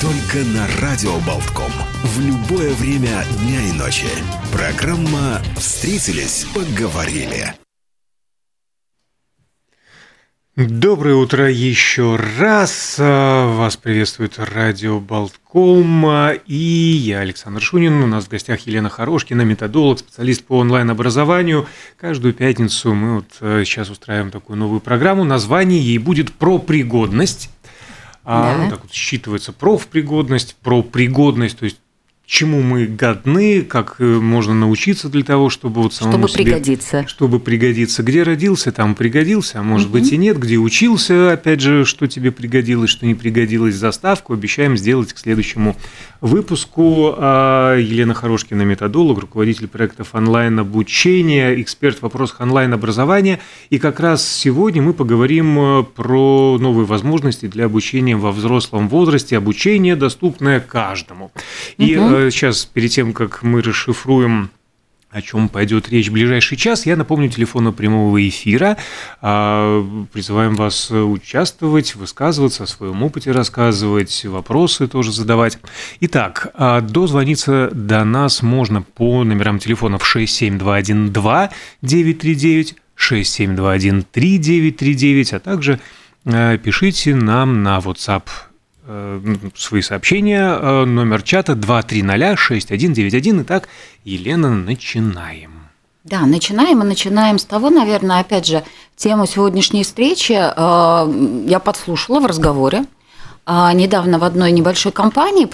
Только на Радио Болтком. В любое время дня и ночи. Программа «Встретились, поговорили». Доброе утро еще раз. Вас приветствует радио Болтком. И я, Александр Шунин. У нас в гостях Елена Хорошкина, методолог, специалист по онлайн-образованию. Каждую пятницу мы вот э, сейчас устраиваем такую новую программу. Название ей будет «Про пригодность». А, да. ну, так вот считывается профпригодность, про пригодность, то есть чему мы годны, как э, можно научиться для того, чтобы вот самому чтобы себе, пригодиться, чтобы пригодиться. Где родился, там пригодился, а может угу. быть и нет. Где учился, опять же, что тебе пригодилось, что не пригодилось. Заставку обещаем сделать к следующему выпуску. А, Елена Хорошкина, методолог, руководитель проектов онлайн-обучения, эксперт в вопросах онлайн-образования. И как раз сегодня мы поговорим э, про новые возможности для обучения во взрослом возрасте, обучение, доступное каждому. И угу сейчас, перед тем, как мы расшифруем о чем пойдет речь в ближайший час. Я напомню телефону прямого эфира. А, призываем вас участвовать, высказываться, о своем опыте рассказывать, вопросы тоже задавать. Итак, а, дозвониться до нас можно по номерам телефонов 67212 939 6721 3939, а также а, пишите нам на WhatsApp Э, свои сообщения. Э, номер чата 2306191. Итак, Елена, начинаем. Да, начинаем. Мы начинаем с того, наверное, опять же, тему сегодняшней встречи э, я подслушала в разговоре. Недавно в одной небольшой компании,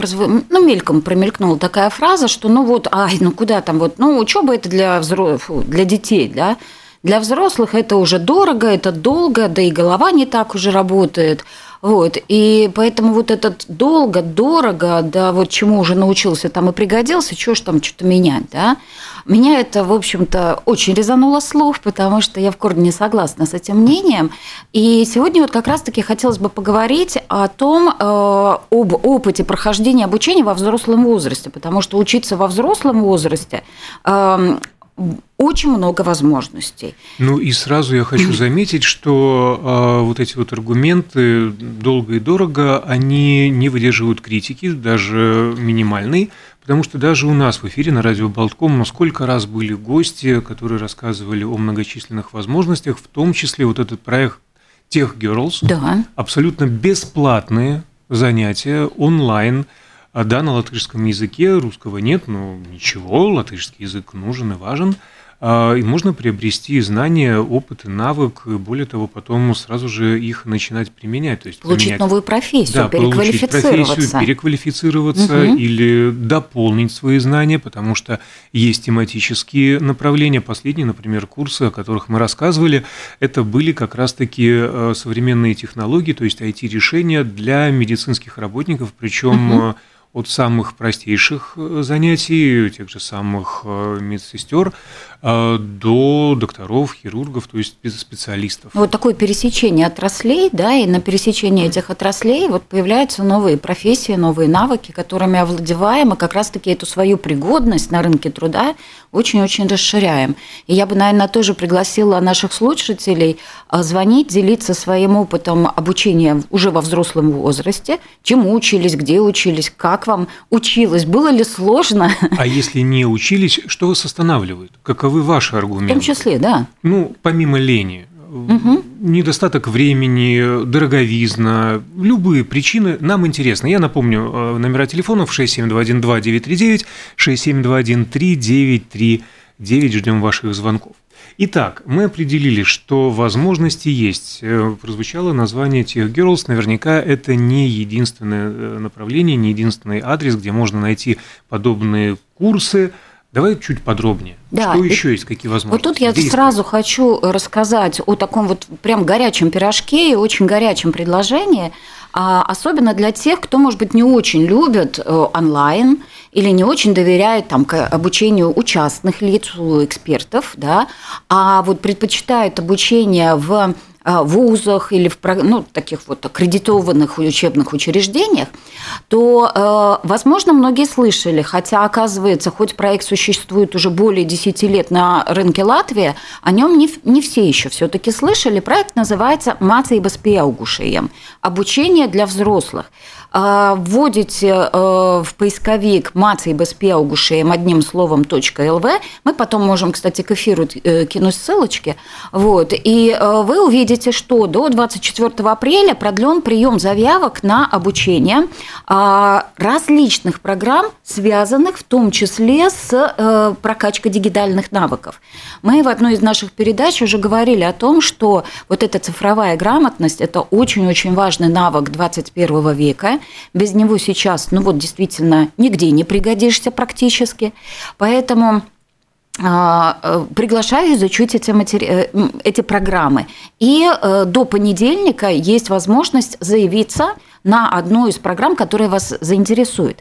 ну, мельком промелькнула такая фраза, что ну вот, ай, ну куда там, вот, ну, учеба это для, взрослых, для детей, да, для взрослых это уже дорого, это долго, да и голова не так уже работает. Вот, и поэтому вот этот долго, дорого, да, вот чему уже научился там и пригодился, чего ж там что-то менять, да. Меня это, в общем-то, очень резануло слух, потому что я в корне не согласна с этим мнением. И сегодня вот как раз-таки хотелось бы поговорить о том, э, об опыте прохождения обучения во взрослом возрасте, потому что учиться во взрослом возрасте э, очень много возможностей. Ну и сразу я хочу заметить, что э, вот эти вот аргументы долго и дорого, они не выдерживают критики, даже минимальной, потому что даже у нас в эфире на радио Болтком сколько раз были гости, которые рассказывали о многочисленных возможностях, в том числе вот этот проект Тех Girls, да. абсолютно бесплатные занятия онлайн – да, на латышском языке, русского нет, но ничего, латышский язык нужен и важен. А, и можно приобрести знания, опыт и навык, и более того, потом сразу же их начинать применять. То есть получить применять, новую профессию, да, переквалифицироваться. профессию, переквалифицироваться угу. или дополнить свои знания, потому что есть тематические направления. Последние, например, курсы, о которых мы рассказывали, это были как раз-таки э, современные технологии, то есть IT-решения для медицинских работников, причем угу от самых простейших э, занятий, тех же самых э, медсестер, э, до докторов, хирургов, то есть специалистов. Вот такое пересечение отраслей, да, и на пересечении этих отраслей вот появляются новые профессии, новые навыки, которыми овладеваем, и как раз-таки эту свою пригодность на рынке труда очень-очень расширяем. И я бы, наверное, тоже пригласила наших слушателей звонить, делиться своим опытом обучения уже во взрослом возрасте, чему учились, где учились, как вам училась? Было ли сложно? А если не учились, что вас останавливает? Каковы ваши аргументы? В том числе, да. Ну, помимо лени, угу. недостаток времени, дороговизна, любые причины нам интересны. Я напомню, э, номера телефонов 67212-939, 67213-939. Ждем ваших звонков. Итак, мы определили, что возможности есть. Э, прозвучало название Tech Girls. Наверняка это не единственное э, направление, не единственный адрес, где можно найти подобные курсы, Давай чуть подробнее. Да. Что еще есть, какие возможности? Вот тут я Где сразу искать? хочу рассказать о таком вот прям горячем пирожке и очень горячем предложении, а, особенно для тех, кто, может быть, не очень любит э, онлайн или не очень доверяет там, к обучению у частных лиц, у экспертов, да, а вот предпочитает обучение в вузах или в ну, таких вот аккредитованных учебных учреждениях, то, э, возможно, многие слышали, хотя, оказывается, хоть проект существует уже более 10 лет на рынке Латвии, о нем не, не все еще все-таки слышали. Проект называется «Mācības pieaugušajiem» – обучение для взрослых. А, вводите э, в поисковик «Mācības pieaugušajiem» одним словом .lv. Мы потом можем, кстати, к эфиру э, кинуть ссылочки. Вот, и э, вы увидите, что до 24 апреля продлен прием заявок на обучение а, различных программ, связанных в том числе с прокачкой дигитальных навыков. Мы в одной из наших передач уже говорили о том, что вот эта цифровая грамотность – это очень-очень важный навык 21 века, без него сейчас, ну вот действительно, нигде не пригодишься практически. Поэтому а, э, приглашаю изучить эти, матери... Э, эти программы. И э, до понедельника есть возможность заявиться на одну из программ, которая вас заинтересует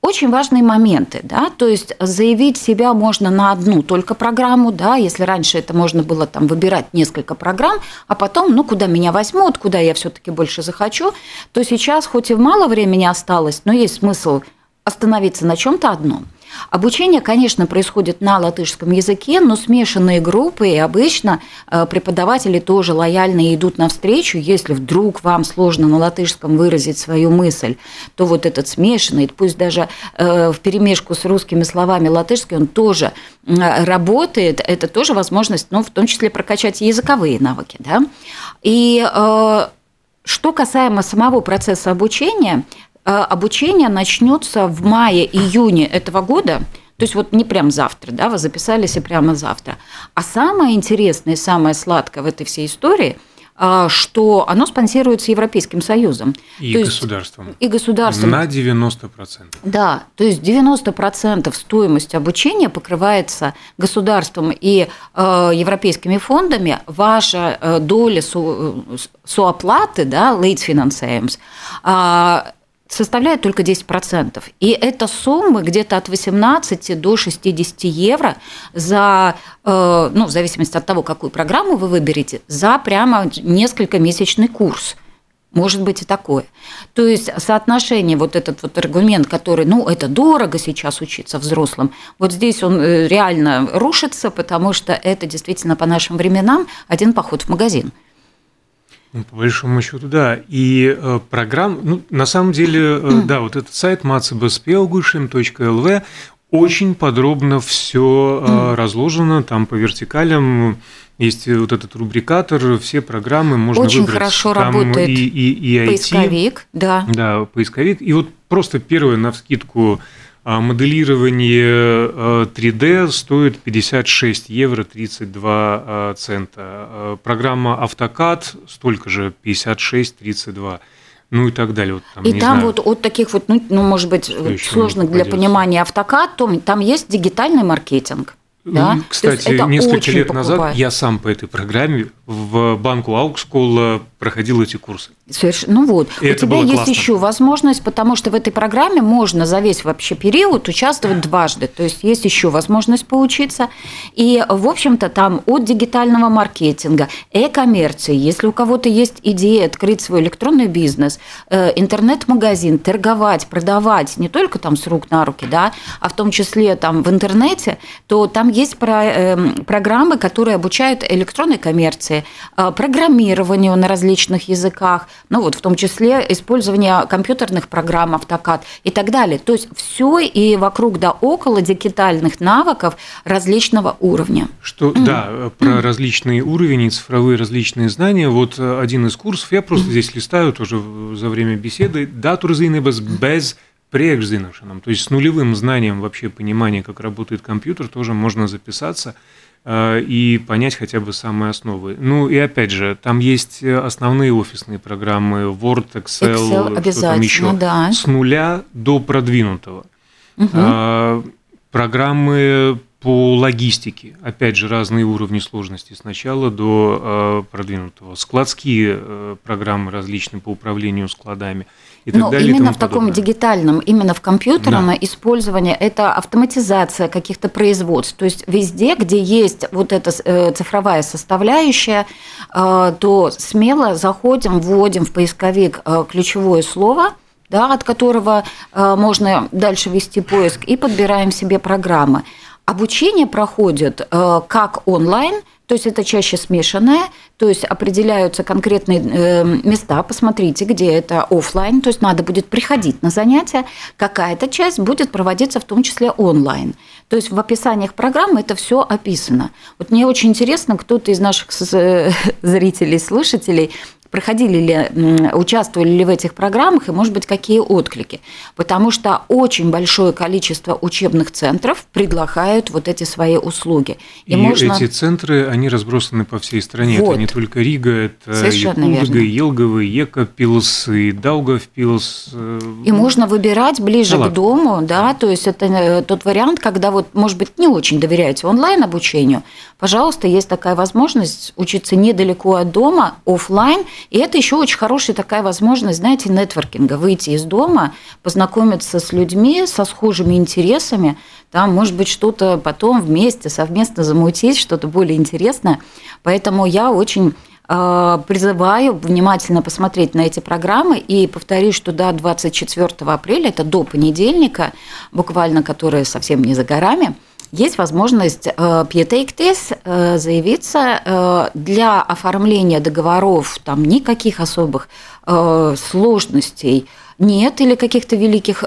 очень важные моменты, да, то есть заявить себя можно на одну только программу, да, если раньше это можно было там выбирать несколько программ, а потом, ну, куда меня возьмут, куда я все-таки больше захочу, то сейчас, хоть и мало времени осталось, но есть смысл остановиться на чем-то одном. Обучение, конечно, происходит на латышском языке, но смешанные группы, и обычно э, преподаватели тоже лояльно идут навстречу. Если вдруг вам сложно на латышском выразить свою мысль, то вот этот смешанный, пусть даже э, в перемешку с русскими словами латышский, он тоже работает. Это тоже возможность, ну, в том числе прокачать языковые навыки. Да? И э, что касаемо самого процесса обучения, обучение начнется в мае-июне этого года. То есть вот не прям завтра, да, вы записались и прямо завтра. А самое интересное и самое сладкое в этой всей истории – э, что оно спонсируется Европейским Союзом. И то государством. Есть, и государством. На 90%. Да, то есть 90% стоимости обучения покрывается государством и э, европейскими фондами. Ваша э, доля со, сооплаты, да, late financiers, э, составляет только 10%. И это суммы где-то от 18 до 60 евро за, э, ну, в зависимости от того, какую программу вы выберете, за прямо несколько месячный курс. Может быть и такое. То есть соотношение, вот этот вот аргумент, который, ну, это дорого сейчас учиться взрослым, вот здесь он э, реально рушится, потому что это действительно по нашим временам один поход в магазин – ну, по большому счету, да. И э, программ, ну, на самом деле, э, да, вот этот сайт matsbspelgushim.lv очень подробно все э, разложено, там по вертикалям есть вот этот рубрикатор, все программы можно Очень выбрать. хорошо там работает и, и, и IT, поисковик, да. Да, поисковик. И вот просто первое на вскидку а моделирование 3D э, стоит 56 евро 32 э, цента. Э, программа AutoCAD столько же, 56-32 ну и так далее. Вот, там, и там знаю, вот от таких вот, ну, ну может быть, сложных для понимания автокад, то там есть дигитальный маркетинг. Да? Кстати, несколько лет покупает. назад я сам по этой программе в банку Аукскул проходил эти курсы. Совершенно. Ну вот, и у тебя есть классно. еще возможность, потому что в этой программе можно за весь вообще период участвовать дважды. То есть есть еще возможность поучиться. И, в общем-то, там от дигитального маркетинга, э-коммерции, если у кого-то есть идея открыть свой электронный бизнес, э, интернет-магазин, торговать, продавать не только там с рук на руки, да, а в том числе там в интернете, то там есть про, э, программы, которые обучают электронной коммерции, э, программированию на различных языках, ну вот в том числе использование компьютерных программ AutoCAD и так далее. То есть все и вокруг да около дигитальных навыков различного уровня. Что, mm. да, про mm. различные уровни, цифровые различные знания. Вот э, один из курсов, я просто здесь листаю тоже за время беседы, дату без без приекзиношеном, то есть с нулевым знанием вообще понимания, как работает компьютер, тоже можно записаться э, и понять хотя бы самые основы. Ну и опять же, там есть основные офисные программы Word, Excel, Excel что там еще, да. с нуля до продвинутого. Угу программы по логистике, опять же, разные уровни сложности, сначала до э, продвинутого, складские э, программы различные по управлению складами и так Но далее. именно в таком дигитальном, именно в компьютерном да. использовании, это автоматизация каких-то производств. То есть везде, где есть вот эта э, цифровая составляющая, э, то смело заходим, вводим в поисковик ключевое слово – да, от которого э, можно дальше вести поиск, и подбираем себе программы. Обучение проходит э, как онлайн, то есть это чаще смешанное, то есть определяются конкретные э, места, посмотрите, где это офлайн, то есть надо будет приходить на занятия, какая-то часть будет проводиться в том числе онлайн. То есть в описаниях программы это все описано. Вот мне очень интересно, кто-то из наших зрителей, слушателей проходили ли, участвовали ли в этих программах и, может быть, какие отклики. Потому что очень большое количество учебных центров предлагают вот эти свои услуги. И, и можно... эти центры, они разбросаны по всей стране. Вот. Это не только Рига, это Совершенно Елгово, и Екапилс, и Даугавпилс. Э, и можно выбирать ближе да к дому, да, то есть это э, тот вариант, когда вот, может быть, не очень доверяете онлайн-обучению, пожалуйста, есть такая возможность учиться недалеко от дома, офлайн, и это еще очень хорошая такая возможность, знаете, нетворкинга, выйти из дома, познакомиться с людьми со схожими интересами, там, может быть, что-то потом вместе, совместно замутить, что-то более интересное. Поэтому я очень э, призываю внимательно посмотреть на эти программы. И повторюсь, что до 24 апреля, это до понедельника, буквально, которая совсем не за горами, есть возможность Пьетейктес э, э, заявиться э, для оформления договоров, там никаких особых сложностей нет или каких-то великих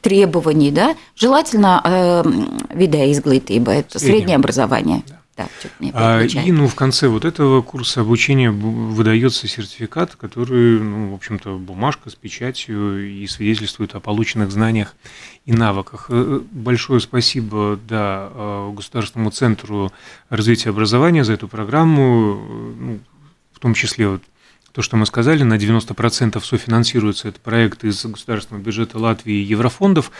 требований, да, желательно вида изглитыба, это среднее образование. Да. Да, а, и ну, в конце вот этого курса обучения выдается сертификат, который, ну, в общем-то, бумажка с печатью и свидетельствует о полученных знаниях и навыках. Э, большое спасибо да, э, Государственному центру развития образования за эту программу, ну, в том числе вот то, что мы сказали, на 90% софинансируется этот проект из государственного бюджета Латвии и еврофондов,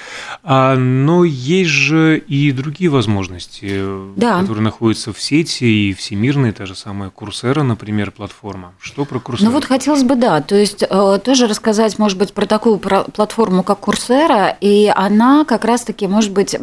а, но есть же и другие возможности, да. которые находятся в сети и всемирные, та же самая Курсера, например, платформа. Что про Курсера? Ну вот хотелось бы, да, то есть э, тоже рассказать, может быть, про такую платформу, как Курсера, и она как раз-таки, может быть,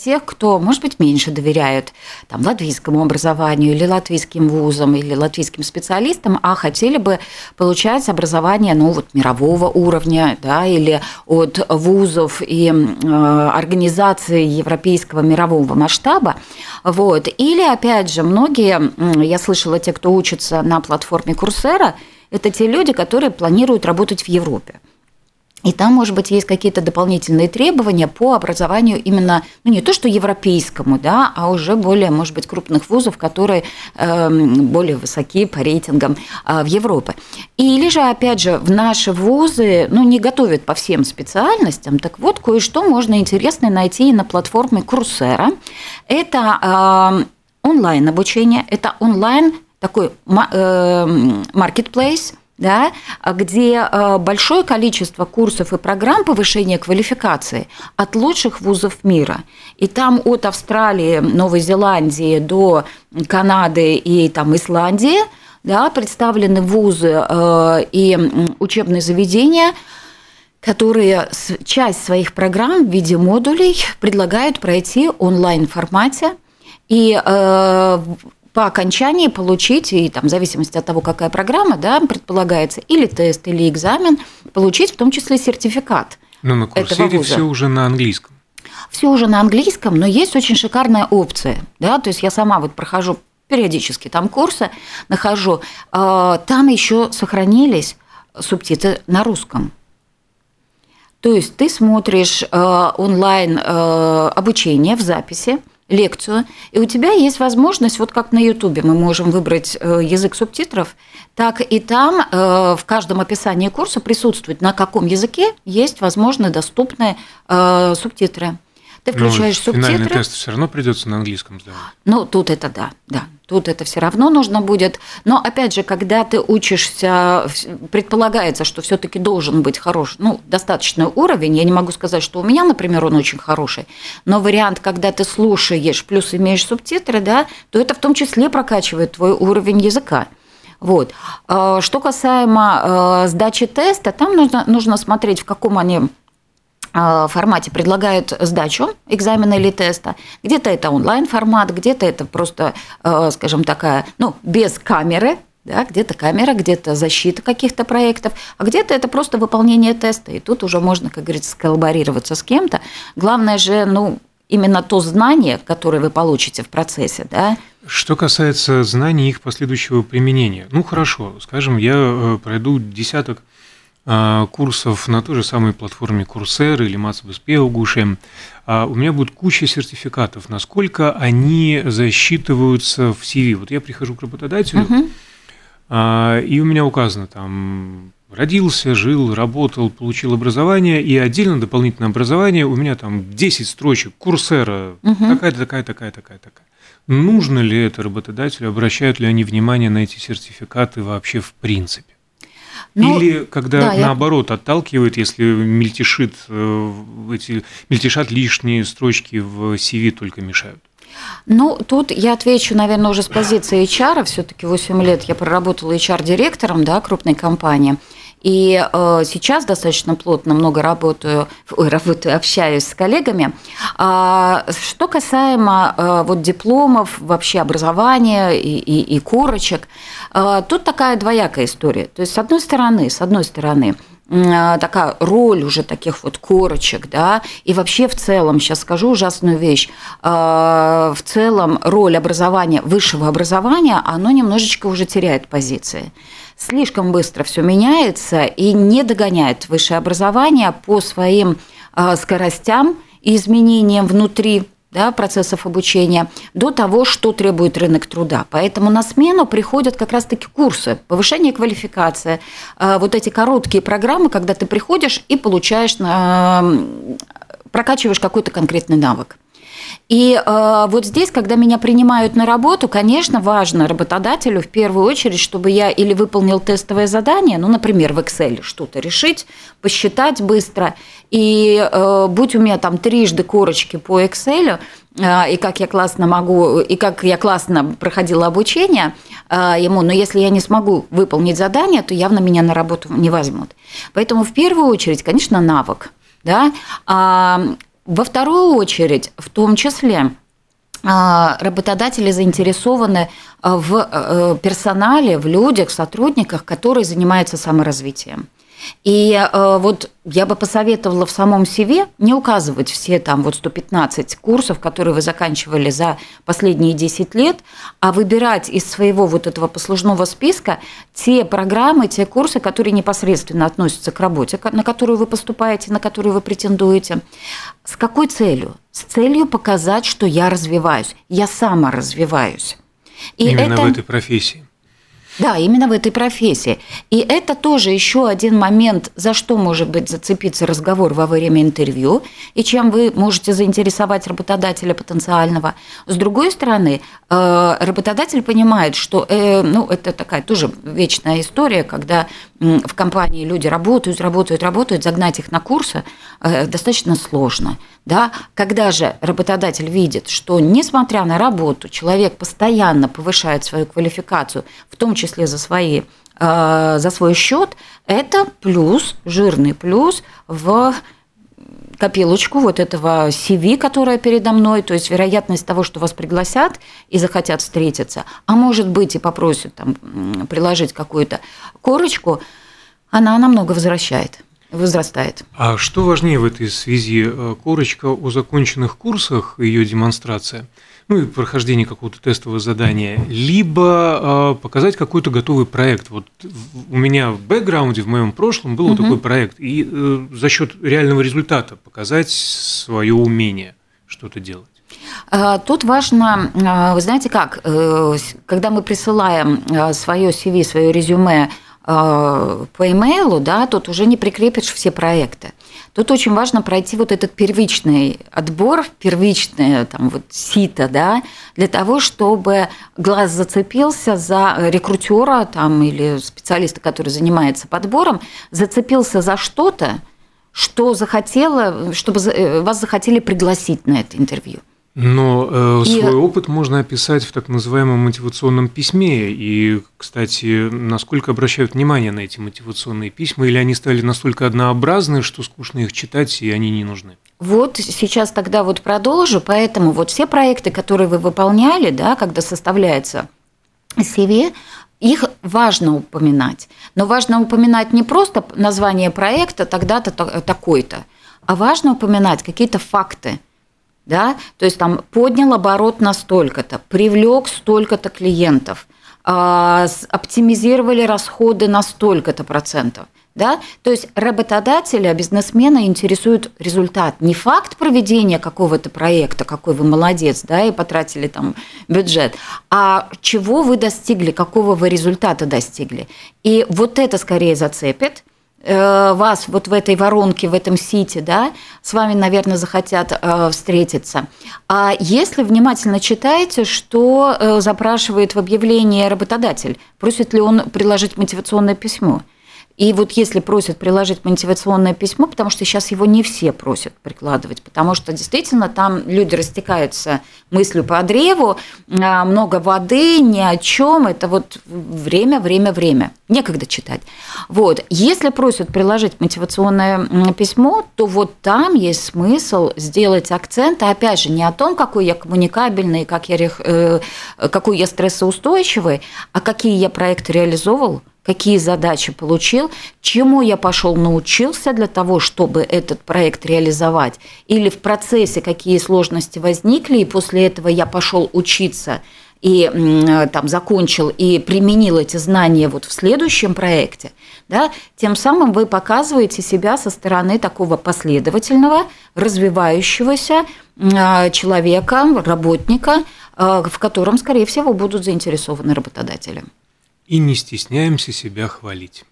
тех, кто, может быть, меньше доверяют там, латвийскому образованию или латвийским вузам или латвийским специалистам, а хотели бы получать образование ну, вот, мирового уровня да, или от вузов и э, организаций европейского мирового масштаба. Вот. Или, опять же, многие, я слышала, те, кто учится на платформе Курсера, это те люди, которые планируют работать в Европе. И там, может быть, есть какие-то дополнительные требования по образованию именно, ну, не то что европейскому, да, а уже более, может быть, крупных вузов, которые э, более высокие по рейтингам э, в Европе. Или же, опять же, в наши вузы, ну, не готовят по всем специальностям, так вот, кое-что можно интересное найти и на платформе Курсера. Это э, онлайн-обучение, это онлайн такой маркетплейс, да, где э, большое количество курсов и программ повышения квалификации от лучших вузов мира. И там от Австралии, Новой Зеландии до Канады и там, Исландии да, представлены вузы э, и учебные заведения, которые часть своих программ в виде модулей предлагают пройти онлайн формате. И э, по окончании получить, и там, в зависимости от того, какая программа, да, предполагается, или тест, или экзамен, получить в том числе сертификат. Но на курсере все уже на английском. Все уже на английском, но есть очень шикарная опция. Да? То есть я сама вот прохожу периодически там курсы, нахожу, э, там еще сохранились субтитры на русском. То есть ты смотришь э, онлайн э, обучение в записи, лекцию, и у тебя есть возможность, вот как на Ютубе мы можем выбрать э, язык субтитров, так и там э, в каждом описании курса присутствует, на каком языке есть, возможно, доступные э, субтитры. ты включаешь ну, субтитры. Финальный тест все равно придется на английском сдавать. Ну, тут это да, да. Тут это все равно нужно будет. Но опять же, когда ты учишься, предполагается, что все-таки должен быть хороший, ну, достаточный уровень. Я не могу сказать, что у меня, например, он очень хороший. Но вариант, когда ты слушаешь, плюс имеешь субтитры, да, то это в том числе прокачивает твой уровень языка. Вот. А, что касаемо а, сдачи теста, там нужно, нужно смотреть, в каком они формате предлагают сдачу экзамена или теста. Где-то это онлайн-формат, где-то это просто, скажем, такая, ну, без камеры, да, где-то камера, где-то защита каких-то проектов, а где-то это просто выполнение теста. И тут уже можно, как говорится, сколлаборироваться с кем-то. Главное же, ну, именно то знание, которое вы получите в процессе, да. Что касается знаний их последующего применения, ну хорошо, скажем, я э, пройду десяток а, курсов на той же самой платформе Coursera или Мацбеспеугуше, а у меня будет куча сертификатов, насколько они засчитываются в CV. Вот я прихожу к работодателю, uh-huh. и у меня указано там родился, жил, работал, получил образование, и отдельно дополнительное образование, у меня там 10 строчек, курсера, угу. такая-то, такая, такая, такая, такая. Нужно ли это работодателю, обращают ли они внимание на эти сертификаты вообще в принципе? Ну, Или когда да, наоборот я... отталкивает, если мельтешит, э, эти, мельтешат лишние строчки в CV только мешают? Ну, тут я отвечу, наверное, уже с позиции HR. Все-таки 8 лет я проработала HR-директором да, крупной компании. И э, сейчас достаточно плотно много работаю, ой, работаю, общаюсь с коллегами. А, что касаемо э, вот дипломов, вообще образования и, и, и корочек, э, тут такая двоякая история. То есть, с одной стороны, с одной стороны, такая роль уже таких вот корочек, да, и вообще в целом, сейчас скажу ужасную вещь, в целом роль образования, высшего образования, оно немножечко уже теряет позиции слишком быстро все меняется и не догоняет высшее образование по своим а, скоростям и изменениям внутри да, процессов обучения до того, что требует рынок труда. Поэтому на смену приходят как раз-таки курсы, повышение квалификации, а, вот эти короткие программы, когда ты приходишь и получаешь, прокачиваешь какой-то конкретный навык. И э, вот здесь, когда меня принимают на работу, конечно, важно работодателю в первую очередь, чтобы я или выполнил тестовое задание, ну, например, в Excel что-то решить, посчитать быстро, и э, будь у меня там трижды корочки по Excel, э, и как я классно могу, и как я классно проходила обучение э, ему, но если я не смогу выполнить задание, то явно меня на работу не возьмут. Поэтому в первую очередь, конечно, навык. Да? Во вторую очередь, в том числе, а, работодатели заинтересованы а, в э, персонале, в людях, сотрудниках, которые занимаются саморазвитием. И э, вот я бы посоветовала в самом CV не указывать все там вот 115 курсов, которые вы заканчивали за последние 10 лет, а выбирать из своего вот этого послужного списка те программы, те курсы, которые непосредственно относятся к работе, на которую вы поступаете, на которую вы претендуете. С какой целью? С целью показать, что я развиваюсь, я сама развиваюсь. И Именно это... в этой профессии. Да, именно в этой профессии. И это тоже еще один момент, за что может быть зацепиться разговор во время интервью, и чем вы можете заинтересовать работодателя потенциального. С другой стороны, э, работодатель понимает, что э, ну, это такая тоже вечная история, когда в компании люди работают, работают, работают, загнать их на курсы достаточно сложно. Да? Когда же работодатель видит, что несмотря на работу, человек постоянно повышает свою квалификацию, в том числе за свои э, за свой счет, это плюс, жирный плюс в копилочку вот этого CV, которое передо мной, то есть вероятность того, что вас пригласят и захотят встретиться, а может быть и попросят там приложить какую-то корочку, она намного возвращает возрастает. А что важнее в этой связи? Э, корочка о законченных курсах, ее демонстрация, ну и прохождение какого-то тестового задания, либо э, показать какой-то готовый проект. Вот у меня в бэкграунде, в моем прошлом был угу. такой проект, и э, за счет реального результата показать свое умение что-то делать. А, тут важно, вы знаете как, когда мы присылаем свое CV, свое резюме по имейлу, да, тут уже не прикрепишь все проекты. Тут очень важно пройти вот этот первичный отбор, первичное там вот сито, да, для того, чтобы глаз зацепился за рекрутера там или специалиста, который занимается подбором, зацепился за что-то, что захотела, чтобы э, вас захотели пригласить на это интервью. Но э, и... свой опыт можно описать в так называемом мотивационном письме. И, кстати, насколько обращают внимание на эти мотивационные письма, или они стали настолько однообразны, что скучно их читать, и они не нужны? Вот сейчас тогда вот продолжу. Поэтому вот все проекты, которые вы выполняли, да, когда составляется CV, их важно упоминать. Но важно упоминать не просто название проекта тогда-то такой-то, а важно упоминать какие-то факты – да, то есть там поднял оборот на столько-то, привлек столько-то клиентов, а, оптимизировали расходы на столько-то процентов. Да? То есть работодателя, бизнесмена интересует результат, не факт проведения какого-то проекта, какой вы молодец, да, и потратили там бюджет, а чего вы достигли, какого вы результата достигли. И вот это скорее зацепит, вас вот в этой воронке, в этом сити, да, с вами, наверное, захотят э, встретиться. А если внимательно читаете, что э, запрашивает в объявлении работодатель, просит ли он приложить мотивационное письмо – и вот если просят приложить мотивационное письмо, потому что сейчас его не все просят прикладывать, потому что действительно там люди растекаются мыслью по древу, а, много воды, ни о чем, это вот время, время, время, некогда читать. Вот, если просят приложить мотивационное письмо, то вот там есть смысл сделать акцент, а опять же, не о том, какой я коммуникабельный, как я, э, какой я стрессоустойчивый, а какие я проекты реализовал, какие задачи получил, чему я пошел научился для того, чтобы этот проект реализовать, или в процессе какие сложности возникли, и после этого я пошел учиться и там закончил и применил эти знания вот в следующем проекте, да, тем самым вы показываете себя со стороны такого последовательного, развивающегося а, человека, работника, а, в котором, скорее всего, будут заинтересованы работодатели и не стесняемся себя хвалить.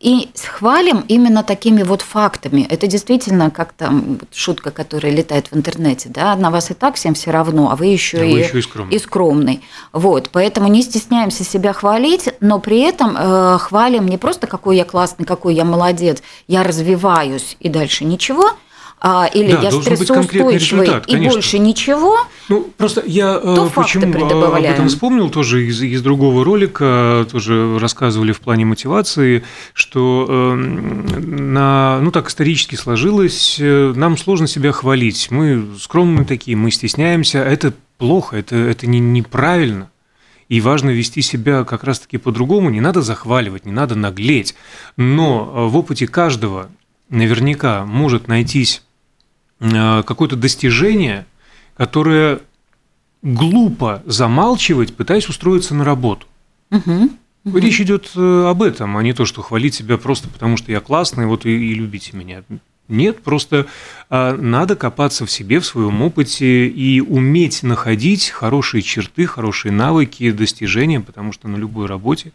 И хвалим именно такими вот фактами. Это действительно как там шутка, которая летает в интернете, да, на вас и так всем все равно, а вы еще, а и, вы еще и, скромный. и скромный. Вот, поэтому не стесняемся себя хвалить, но при этом э, хвалим не просто какой я классный, какой я молодец, я развиваюсь и дальше ничего – а, или да, я стрессоустойчивый и больше ничего, ну, просто я э, то почему об этом вспомнил тоже из, из другого ролика, тоже рассказывали в плане мотивации, что э, на, ну так исторически сложилось, э, нам сложно себя хвалить, мы скромные такие, мы стесняемся, это плохо, это, это не, неправильно. И важно вести себя как раз-таки по-другому, не надо захваливать, не надо наглеть. Но э, в опыте каждого наверняка может найтись какое-то достижение, которое глупо замалчивать, пытаясь устроиться на работу. Угу. Угу. Речь идет э, об этом, а не то, что хвалить себя просто потому, что я классный, вот и, и любите меня. Нет, просто а, надо копаться в себе, в своем опыте и уметь находить хорошие черты, хорошие навыки, достижения, потому что на любой работе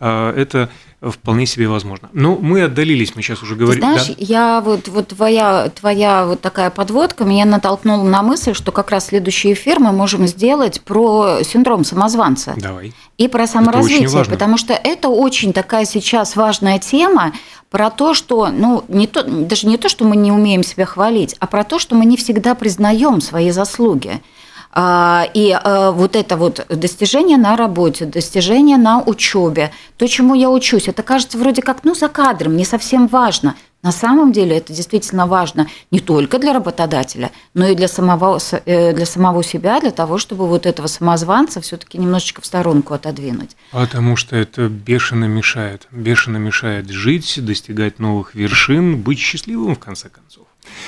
а, это вполне себе возможно. Но мы отдалились, мы сейчас уже говорим. знаешь, да? я вот, вот твоя, твоя вот такая подводка меня натолкнула на мысль, что как раз следующий эфир мы можем сделать про синдром самозванца. Давай. И про саморазвитие, потому что это очень такая сейчас важная тема про то, что, ну, не то, даже не то, что мы не умеем себя хвалить, а про то, что мы не всегда признаем свои заслуги. А, и а, вот это вот достижение на работе, достижение на учебе, то, чему я учусь, это кажется вроде как, ну, за кадром, не совсем важно. На самом деле это действительно важно не только для работодателя, но и для самого, э, для самого себя, для того, чтобы вот этого самозванца все-таки немножечко в сторонку отодвинуть. Потому что это бешено мешает. Бешено мешает жить, достигать новых вершин, быть счастливым в конце концов.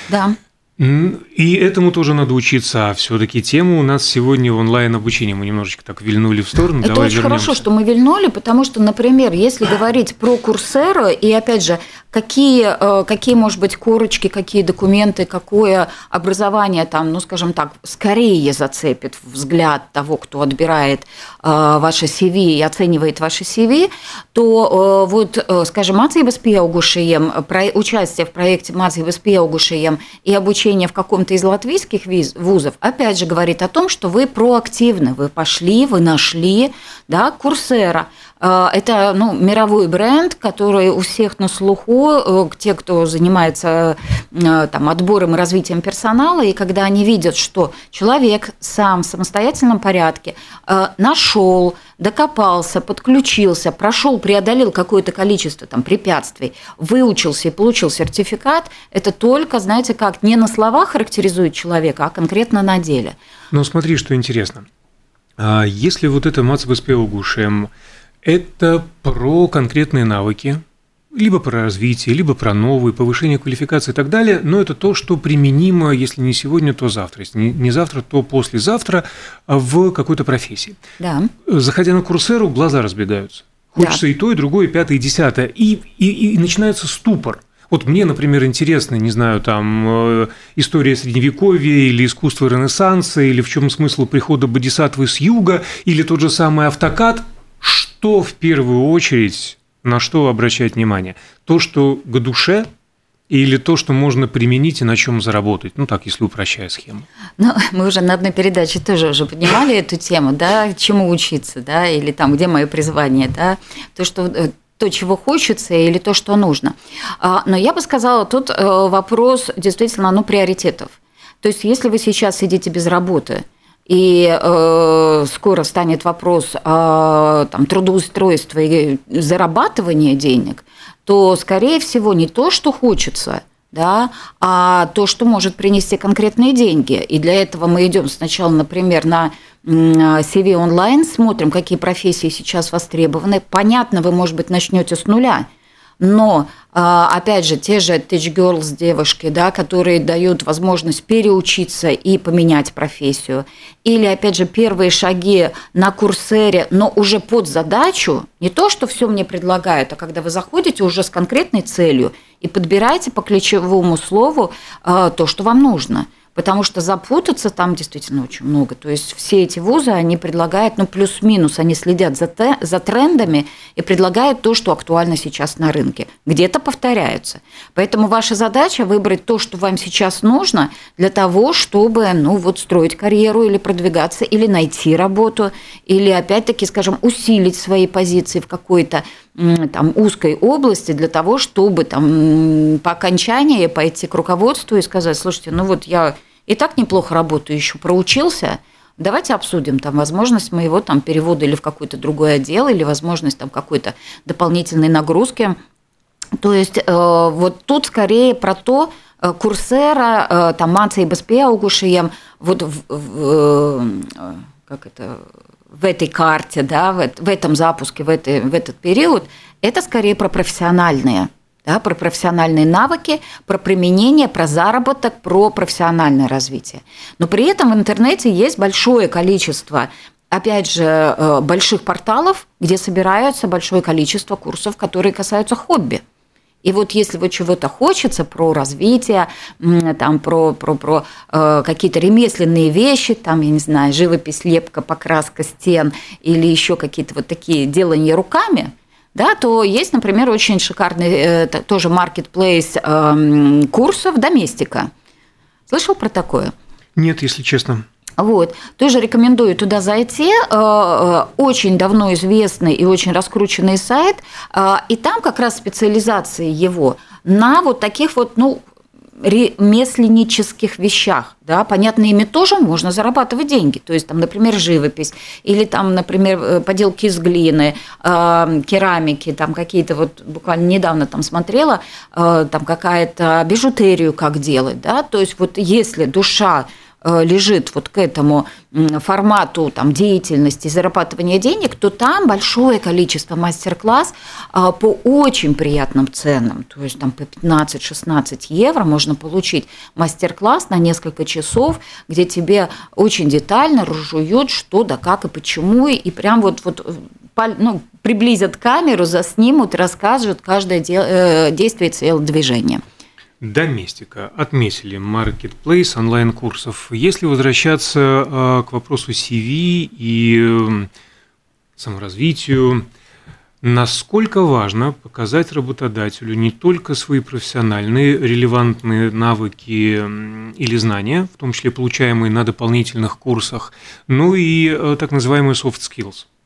Да. И этому тоже надо учиться. А все-таки тема у нас сегодня онлайн-обучение. Мы немножечко так вильнули в сторону. Это Давай очень вернемся. хорошо, что мы вильнули, потому что, например, если говорить про Курсеру, и опять же, какие, э, какие, может быть, корочки, какие документы, какое образование там, ну, скажем так, скорее зацепит взгляд того, кто отбирает э, ваше CV и оценивает ваше CV, то э, вот, скажем, Mācības pieaugušajiem, участие в проекте Mācības pieaugušajiem и обучение в каком-то из латвийских вузов, опять же, говорит о том, что вы проактивны, вы пошли, вы нашли, да, Курсера – Э, это ну, мировой бренд, который у всех на слуху, э, те, кто занимается э, там, отбором и развитием персонала, и когда они видят, что человек сам в самостоятельном порядке нашел, докопался, подключился, прошел, преодолел какое-то количество там, препятствий, выучился и получил сертификат, это только, знаете, как не на словах характеризует человека, а конкретно на деле. Но смотри, что интересно. А если вот это мацбеспеугушем, это про конкретные навыки, либо про развитие, либо про новые, повышение квалификации и так далее, но это то, что применимо, если не сегодня, то завтра, если не завтра, то послезавтра в какой-то профессии. Да. Заходя на курсеру, глаза разбегаются. Хочется да. и то, и другое, и пятое, и десятое. И, и, и начинается ступор. Вот мне, например, интересно, не знаю, там, э, история Средневековья или искусство Ренессанса, или в чем смысл прихода Бодисатвы с юга, или тот же самый автокад – что в первую очередь, на что обращать внимание? То, что к душе или то, что можно применить и на чем заработать? Ну, так, если упрощая схему. Ну, мы уже на одной передаче тоже уже поднимали эту тему, да, чему учиться, да, или там, где мое призвание, да, то, что э, то, чего хочется, или то, что нужно. А, но я бы сказала, тут э, вопрос действительно, ну, приоритетов. То есть, если вы сейчас сидите без работы – и э, скоро станет вопрос о там, трудоустройстве и зарабатывании денег, то, скорее всего, не то, что хочется, да, а то, что может принести конкретные деньги. И для этого мы идем сначала, например, на CV онлайн, смотрим, какие профессии сейчас востребованы. Понятно, вы, может быть, начнете с нуля, но а, опять же, те же Teach Girls девушки, да, которые дают возможность переучиться и поменять профессию. Или, опять же, первые шаги на курсере, но уже под задачу, не то, что все мне предлагают, а когда вы заходите уже с конкретной целью и подбираете по ключевому слову а, то, что вам нужно – потому что запутаться там действительно очень много. То есть все эти вузы, они предлагают, ну, плюс-минус, они следят за, те, за трендами и предлагают то, что актуально сейчас на рынке. Где-то повторяются. Поэтому ваша задача выбрать то, что вам сейчас нужно для того, чтобы, ну, вот строить карьеру или продвигаться, или найти работу, или, опять-таки, скажем, усилить свои позиции в какой-то там, узкой области для того, чтобы там, по окончании пойти к руководству и сказать, слушайте, ну вот я и так неплохо работаю, еще проучился, давайте обсудим там возможность моего там перевода или в какой-то другой отдел, или возможность там какой-то дополнительной нагрузки. То есть э, вот тут скорее про то, э, Курсера, э, там Маца и Беспеаугушием, вот в, в, как это, в этой карте, да, в, в этом запуске, в, этой, в этот период, это скорее про профессиональные да, про профессиональные навыки, про применение, про заработок, про профессиональное развитие. Но при этом в интернете есть большое количество опять же, э, больших порталов, где собираются большое количество курсов, которые касаются хобби. И вот если вот чего-то хочется про развитие, там, про, про, про э, какие-то ремесленные вещи, там, я не знаю, живопись, лепка, покраска стен или еще какие-то вот такие делания руками – да, то есть, например, очень шикарный э, тоже маркетплейс э, курсов «Доместика». Слышал про такое? Нет, если честно. Вот. Тоже рекомендую туда зайти. Э, э, очень давно известный и очень раскрученный сайт. Э, и там как раз специализация его на вот таких вот, ну, ремесленнических вещах. Да? Понятно, ими тоже можно зарабатывать деньги. То есть, там, например, живопись, или там, например, поделки из глины, э, керамики, там какие-то вот буквально недавно там смотрела, э, там какая-то бижутерию как делать. Да? То есть, вот если душа лежит вот к этому формату там, деятельности, зарабатывания денег, то там большое количество мастер-класс а, по очень приятным ценам. То есть там по 15-16 евро можно получить мастер-класс на несколько часов, где тебе очень детально разжуют, что да как и почему, и прям вот, вот ну, приблизят камеру, заснимут, расскажут каждое э, действие и движения. Доместика. Отметили маркетплейс онлайн-курсов. Если возвращаться э, к вопросу CV и саморазвитию, насколько важно показать работодателю не только свои профессиональные релевантные навыки или знания, в том числе получаемые на дополнительных курсах, но и э, так называемые soft skills –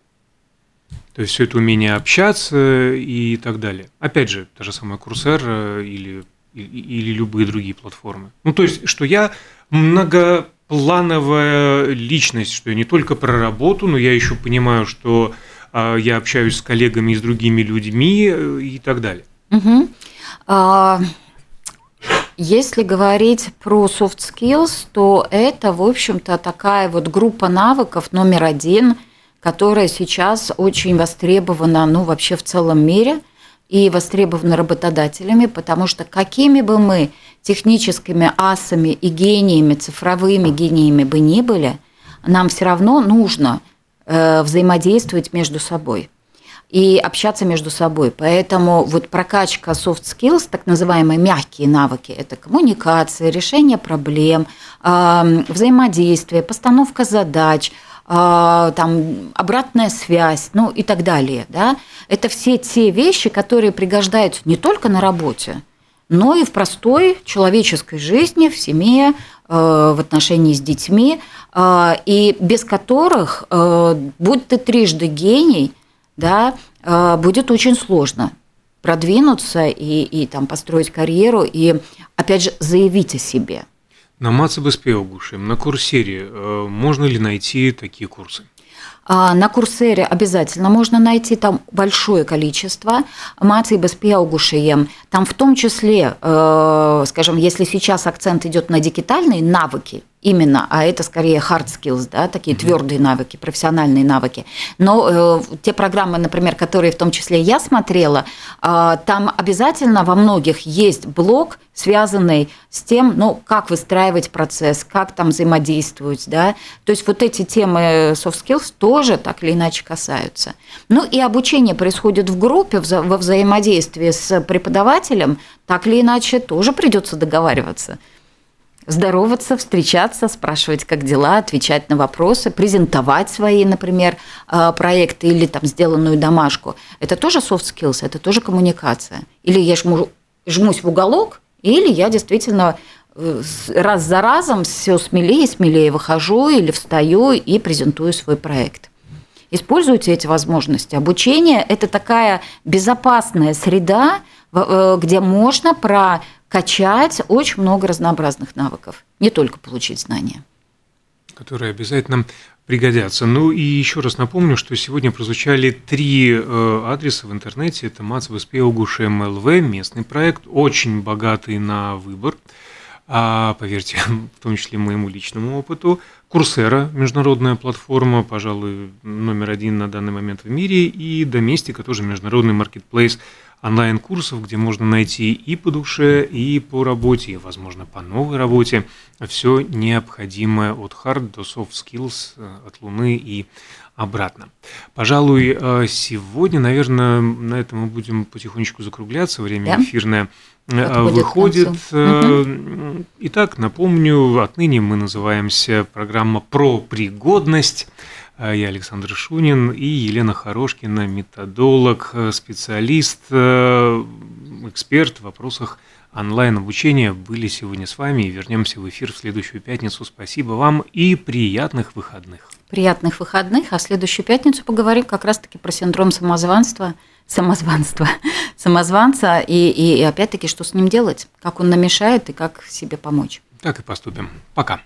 то есть все это умение общаться и так далее. Опять же, та же самая Курсер э, или, или любые другие платформы. Ну, то есть, что я многоплановая личность, что я не только про работу, но я еще понимаю, что а, я общаюсь с коллегами и с другими людьми э, и так далее. Угу. А, если говорить про soft skills, то это, в общем-то, такая вот группа навыков номер один – которая сейчас очень востребована, ну, вообще в целом мире и востребована работодателями, потому что какими бы мы техническими асами и гениями, цифровыми гениями бы ни были, нам все равно нужно э, взаимодействовать между собой и общаться между собой. Поэтому вот прокачка soft skills, так называемые мягкие навыки, это коммуникация, решение проблем, э, взаимодействие, постановка задач – там, обратная связь, ну и так далее. Да? Это все те вещи, которые пригождаются не только на работе, но и в простой человеческой жизни, в семье, э, в отношении с детьми, э, и без которых, э, будь ты трижды гений, да, будет очень сложно продвинуться и, и там, построить карьеру, и, опять же, заявить о себе – на Мацебеспеогушем, на Курсере э, можно ли найти такие курсы? А, на Курсере обязательно можно найти там большое количество pieaugušajiem. Там в том числе, э, скажем, если сейчас акцент идет на дигитальные навыки, именно, а это скорее hard skills, да, такие твердые навыки, профессиональные навыки. Но э, те программы, например, которые в том числе я смотрела, э, там обязательно во многих есть блок, связанный с тем, ну, как выстраивать процесс, как там взаимодействовать, да. То есть вот эти темы soft skills тоже так или иначе касаются. Ну и обучение происходит в группе, во взаимодействии с преподавателем, так или иначе тоже придется договариваться здороваться, встречаться, спрашивать, как дела, отвечать на вопросы, презентовать свои, например, а, проекты или там сделанную домашку. Это тоже soft skills, это тоже коммуникация. Или я жму, жмусь в уголок, или я действительно э, раз за разом все смелее и смелее выхожу или встаю и презентую свой проект. Используйте эти возможности. Обучение – это такая безопасная среда, э, где можно про качать очень много разнообразных навыков, не только получить знания. Которые обязательно пригодятся. Ну и еще раз напомню, что сегодня прозвучали три э, адреса в интернете. Это Мацвеспеугуш МЛВ, местный проект, очень богатый на выбор. А, поверьте, в том числе моему личному опыту. Курсера, международная платформа, пожалуй, номер один на данный момент в мире, и Доместика, тоже международный маркетплейс онлайн-курсов, где можно найти и по душе, и по работе, и, возможно, по новой работе все необходимое от hard до soft skills, э, от Луны и обратно. Пожалуй, э, сегодня, наверное, на этом мы будем потихонечку закругляться. Время да? эфирное э, Отходит выходит. Угу. Итак, напомню, отныне мы называемся программа про пригодность. Я Александр Шунин и Елена Хорошкина, методолог, э, специалист, э, эксперт в вопросах онлайн-обучения были сегодня с вами и вернемся в эфир в следующую пятницу. Спасибо вам и приятных выходных. Приятных выходных, а следующую пятницу поговорим как раз-таки про синдром самозванства, самозванства, самозванца и, и, и опять-таки, что с ним делать, как он намешает и как себе помочь. Так и поступим. Пока.